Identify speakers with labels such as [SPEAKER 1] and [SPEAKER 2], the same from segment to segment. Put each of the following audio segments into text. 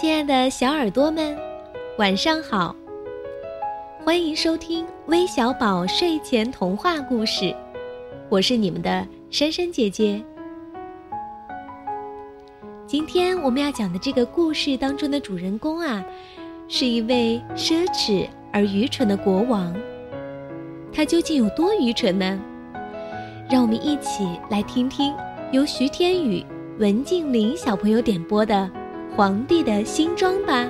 [SPEAKER 1] 亲爱的小耳朵们，晚上好！欢迎收听微小宝睡前童话故事，我是你们的珊珊姐姐。今天我们要讲的这个故事当中的主人公啊，是一位奢侈而愚蠢的国王。他究竟有多愚蠢呢？让我们一起来听听由徐天宇、文静玲小朋友点播的。皇帝的新装吧。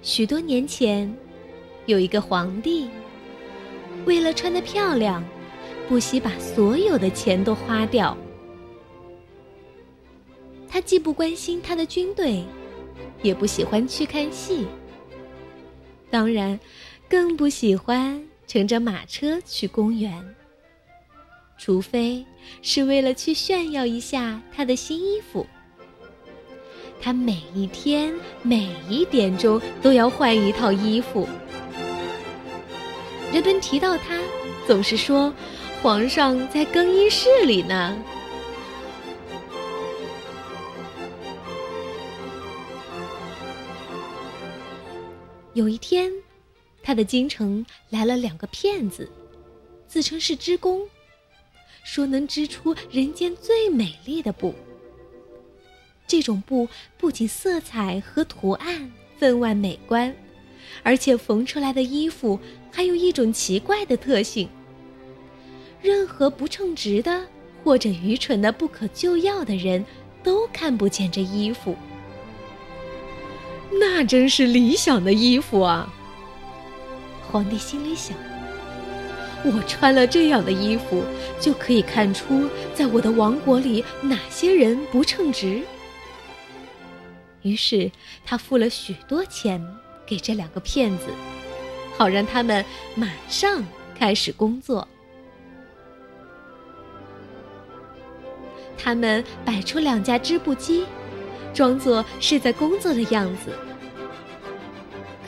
[SPEAKER 1] 许多年前，有一个皇帝，为了穿得漂亮，不惜把所有的钱都花掉。他既不关心他的军队，也不喜欢去看戏。当然，更不喜欢乘着马车去公园。除非是为了去炫耀一下他的新衣服。他每一天每一点钟都要换一套衣服。人们提到他，总是说：“皇上在更衣室里呢。”有一天，他的京城来了两个骗子，自称是织工，说能织出人间最美丽的布。这种布不仅色彩和图案分外美观，而且缝出来的衣服还有一种奇怪的特性：任何不称职的或者愚蠢的不可救药的人都看不见这衣服。那真是理想的衣服啊！皇帝心里想：“我穿了这样的衣服，就可以看出在我的王国里哪些人不称职。”于是他付了许多钱给这两个骗子，好让他们马上开始工作。他们摆出两架织布机。装作是在工作的样子，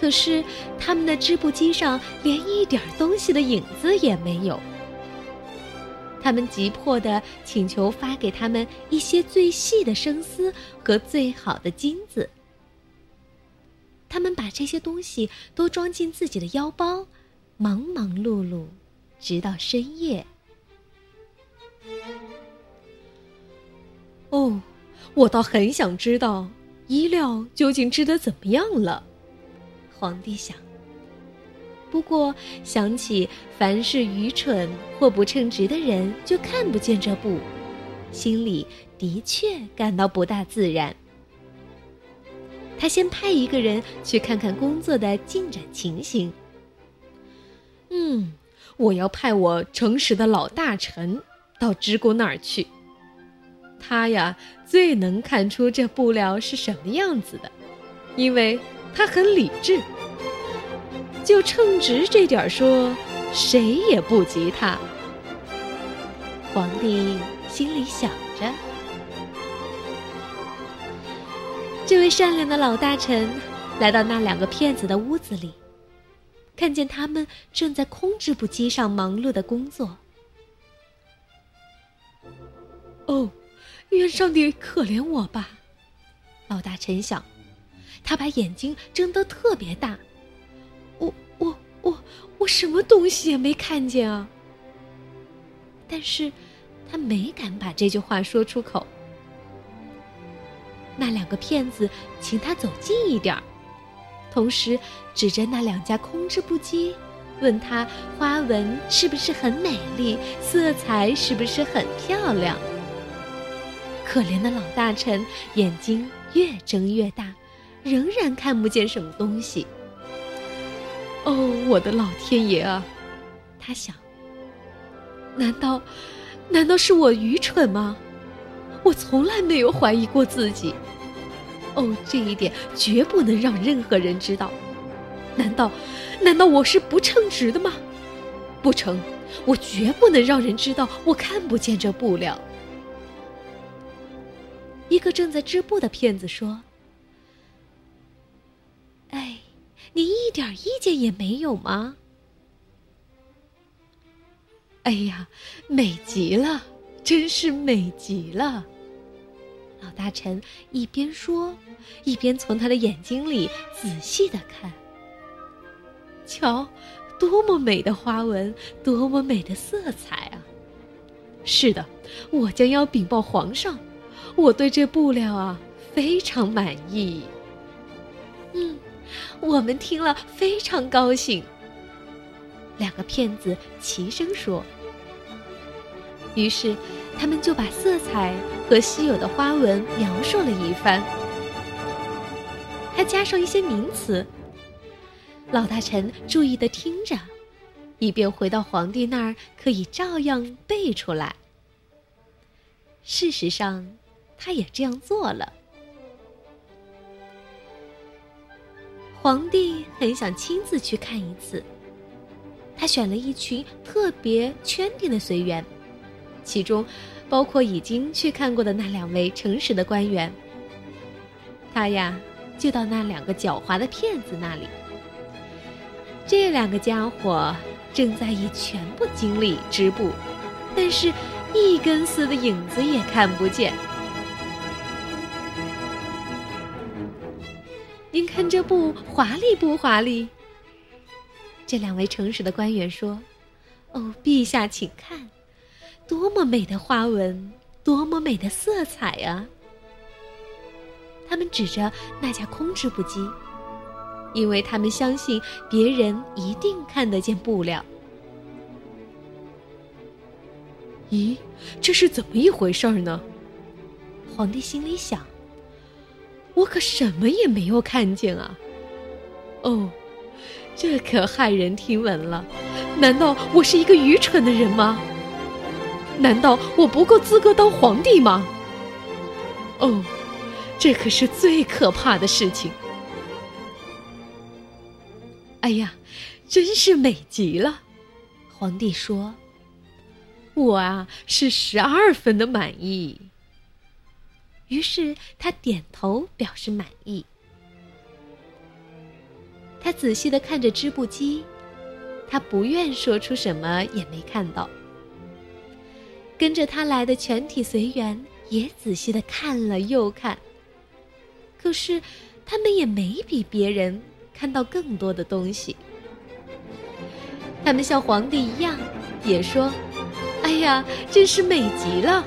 [SPEAKER 1] 可是他们的织布机上连一点东西的影子也没有。他们急迫的请求发给他们一些最细的生丝和最好的金子。他们把这些东西都装进自己的腰包，忙忙碌碌，直到深夜。我倒很想知道，衣料究竟织得怎么样了。皇帝想。不过想起凡是愚蠢或不称职的人就看不见这布，心里的确感到不大自然。他先派一个人去看看工作的进展情形。嗯，我要派我诚实的老大臣到织工那儿去。他呀，最能看出这布料是什么样子的，因为他很理智。就称职这点说，谁也不及他。皇帝心里想着，这位善良的老大臣来到那两个骗子的屋子里，看见他们正在空织布机上忙碌的工作。哦。愿上帝可怜我吧，老大臣想，他把眼睛睁得特别大。我我我我什么东西也没看见啊！但是，他没敢把这句话说出口。那两个骗子请他走近一点儿，同时指着那两架空织布机，问他花纹是不是很美丽，色彩是不是很漂亮。可怜的老大臣眼睛越睁越大，仍然看不见什么东西。哦，我的老天爷啊！他想：难道，难道是我愚蠢吗？我从来没有怀疑过自己。哦，这一点绝不能让任何人知道。难道，难道我是不称职的吗？不成，我绝不能让人知道我看不见这布料。一个正在织布的骗子说：“哎，你一点意见也没有吗？哎呀，美极了，真是美极了！老大臣一边说，一边从他的眼睛里仔细的看。瞧，多么美的花纹，多么美的色彩啊！是的，我将要禀报皇上，我对这布料啊非常满意。嗯，我们听了非常高兴。两个骗子齐声说。于是，他们就把色彩和稀有的花纹描述了一番，还加上一些名词。老大臣注意的听着，以便回到皇帝那儿可以照样背出来。事实上，他也这样做了。皇帝很想亲自去看一次，他选了一群特别圈定的随员。其中，包括已经去看过的那两位诚实的官员。他呀，就到那两个狡猾的骗子那里。这两个家伙正在以全部精力织布，但是，一根丝的影子也看不见。您看这布华丽不华丽？这两位诚实的官员说：“哦，陛下，请看。”多么美的花纹，多么美的色彩啊！他们指着那架空织布机，因为他们相信别人一定看得见布料。咦，这是怎么一回事呢？皇帝心里想：我可什么也没有看见啊！哦，这可骇人听闻了！难道我是一个愚蠢的人吗？难道我不够资格当皇帝吗？哦，这可是最可怕的事情！哎呀，真是美极了！皇帝说：“我啊，是十二分的满意。”于是他点头表示满意。他仔细的看着织布机，他不愿说出什么也没看到。跟着他来的全体随员也仔细的看了又看。可是，他们也没比别人看到更多的东西。他们像皇帝一样，也说：“哎呀，真是美极了。”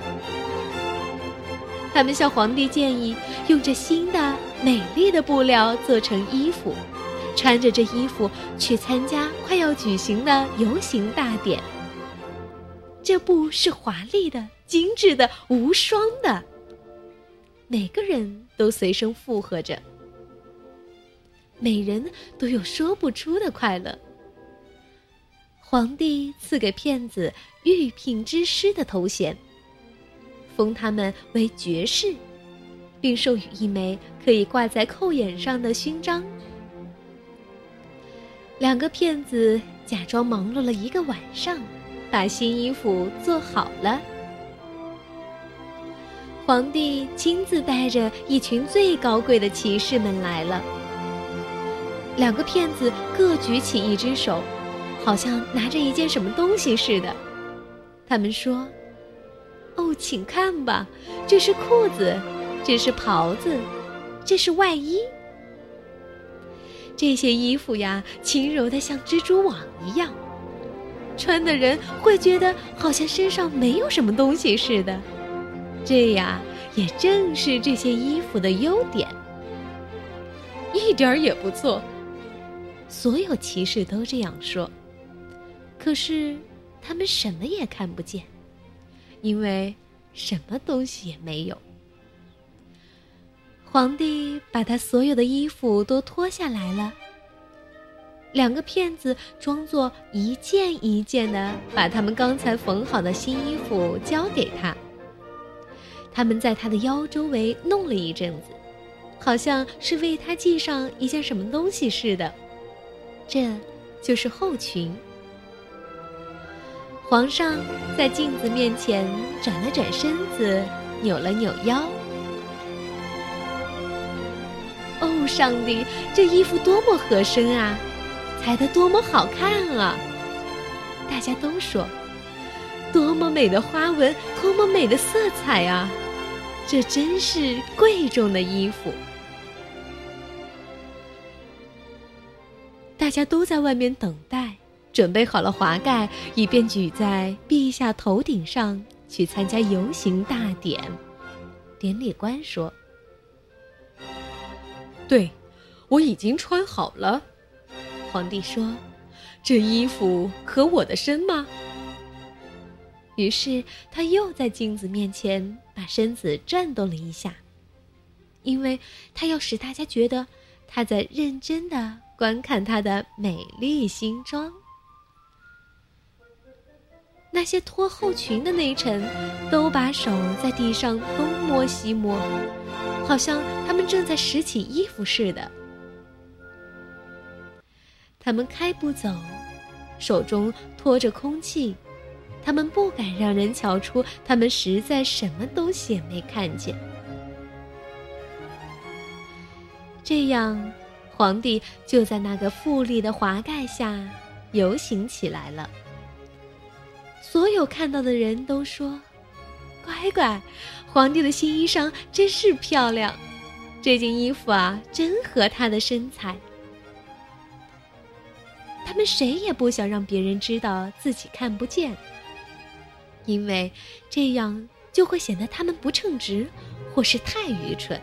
[SPEAKER 1] 他们向皇帝建议用这新的美丽的布料做成衣服，穿着这衣服去参加快要举行的游行大典。这布是华丽的、精致的、无双的。每个人都随声附和着，每人都有说不出的快乐。皇帝赐给骗子“御聘之师”的头衔，封他们为爵士，并授予一枚可以挂在扣眼上的勋章。两个骗子假装忙碌了一个晚上。把新衣服做好了，皇帝亲自带着一群最高贵的骑士们来了。两个骗子各举起一只手，好像拿着一件什么东西似的。他们说：“哦，请看吧，这是裤子，这是袍子，这是外衣。这些衣服呀，轻柔的像蜘蛛网一样。”穿的人会觉得好像身上没有什么东西似的，这呀也正是这些衣服的优点，一点儿也不错。所有骑士都这样说，可是他们什么也看不见，因为什么东西也没有。皇帝把他所有的衣服都脱下来了。两个骗子装作一件一件的把他们刚才缝好的新衣服交给他。他们在他的腰周围弄了一阵子，好像是为他系上一件什么东西似的。这就是后裙。皇上在镜子面前转了转身子，扭了扭腰。哦，上帝，这衣服多么合身啊，裁得多么好看啊！大家都说，多么美的花纹，多么美的色彩啊！这真是贵重的衣服。大家都在外面等待，准备好了华盖，以便举在陛下头顶上去参加游行大典。典礼官说：“
[SPEAKER 2] 对，我已经穿好了。”
[SPEAKER 1] 皇帝说：“
[SPEAKER 2] 这衣服合我的身吗？”
[SPEAKER 1] 于是他又在镜子面前把身子转动了一下，因为他要使大家觉得他在认真的观看他的美丽新装。那些脱后裙的内臣都把手在地上东摸西摸，好像他们正在拾起衣服似的。他们开步走，手中托着空气，他们不敢让人瞧出他们实在什么东西也没看见。这样，皇帝就在那个富丽的华盖下游行起来了。所有看到的人都说：“乖乖，皇帝的新衣裳真是漂亮，这件衣服啊，真合他的身材。”他们谁也不想让别人知道自己看不见，因为这样就会显得他们不称职，或是太愚蠢。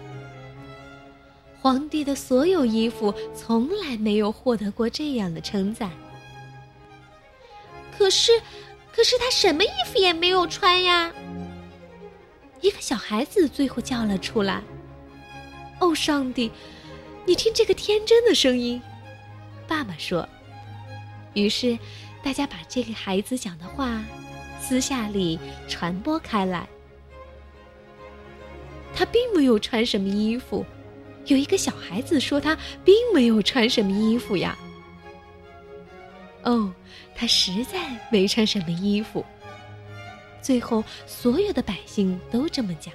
[SPEAKER 1] 皇帝的所有衣服从来没有获得过这样的称赞。可是。可是他什么衣服也没有穿呀！一个小孩子最后叫了出来：“哦，上帝，你听这个天真的声音！”爸爸说。于是，大家把这个孩子讲的话私下里传播开来。他并没有穿什么衣服，有一个小孩子说他并没有穿什么衣服呀。哦。他实在没穿什么衣服。最后，所有的百姓都这么讲。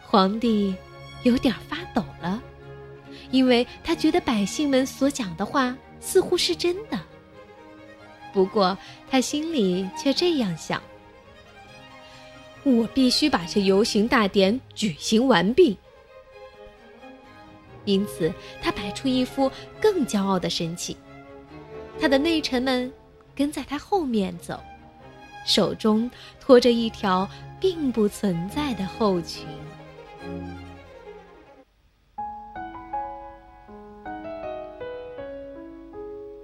[SPEAKER 1] 皇帝有点发抖了，因为他觉得百姓们所讲的话似乎是真的。不过，他心里却这样想：我必须把这游行大典举行完毕。因此，他摆出一副更骄傲的神气。他的内臣们跟在他后面走，手中拖着一条并不存在的后裙。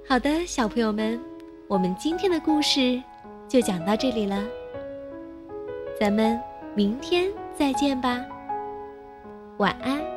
[SPEAKER 1] 好的，小朋友们，我们今天的故事就讲到这里了，咱们明天再见吧，晚安。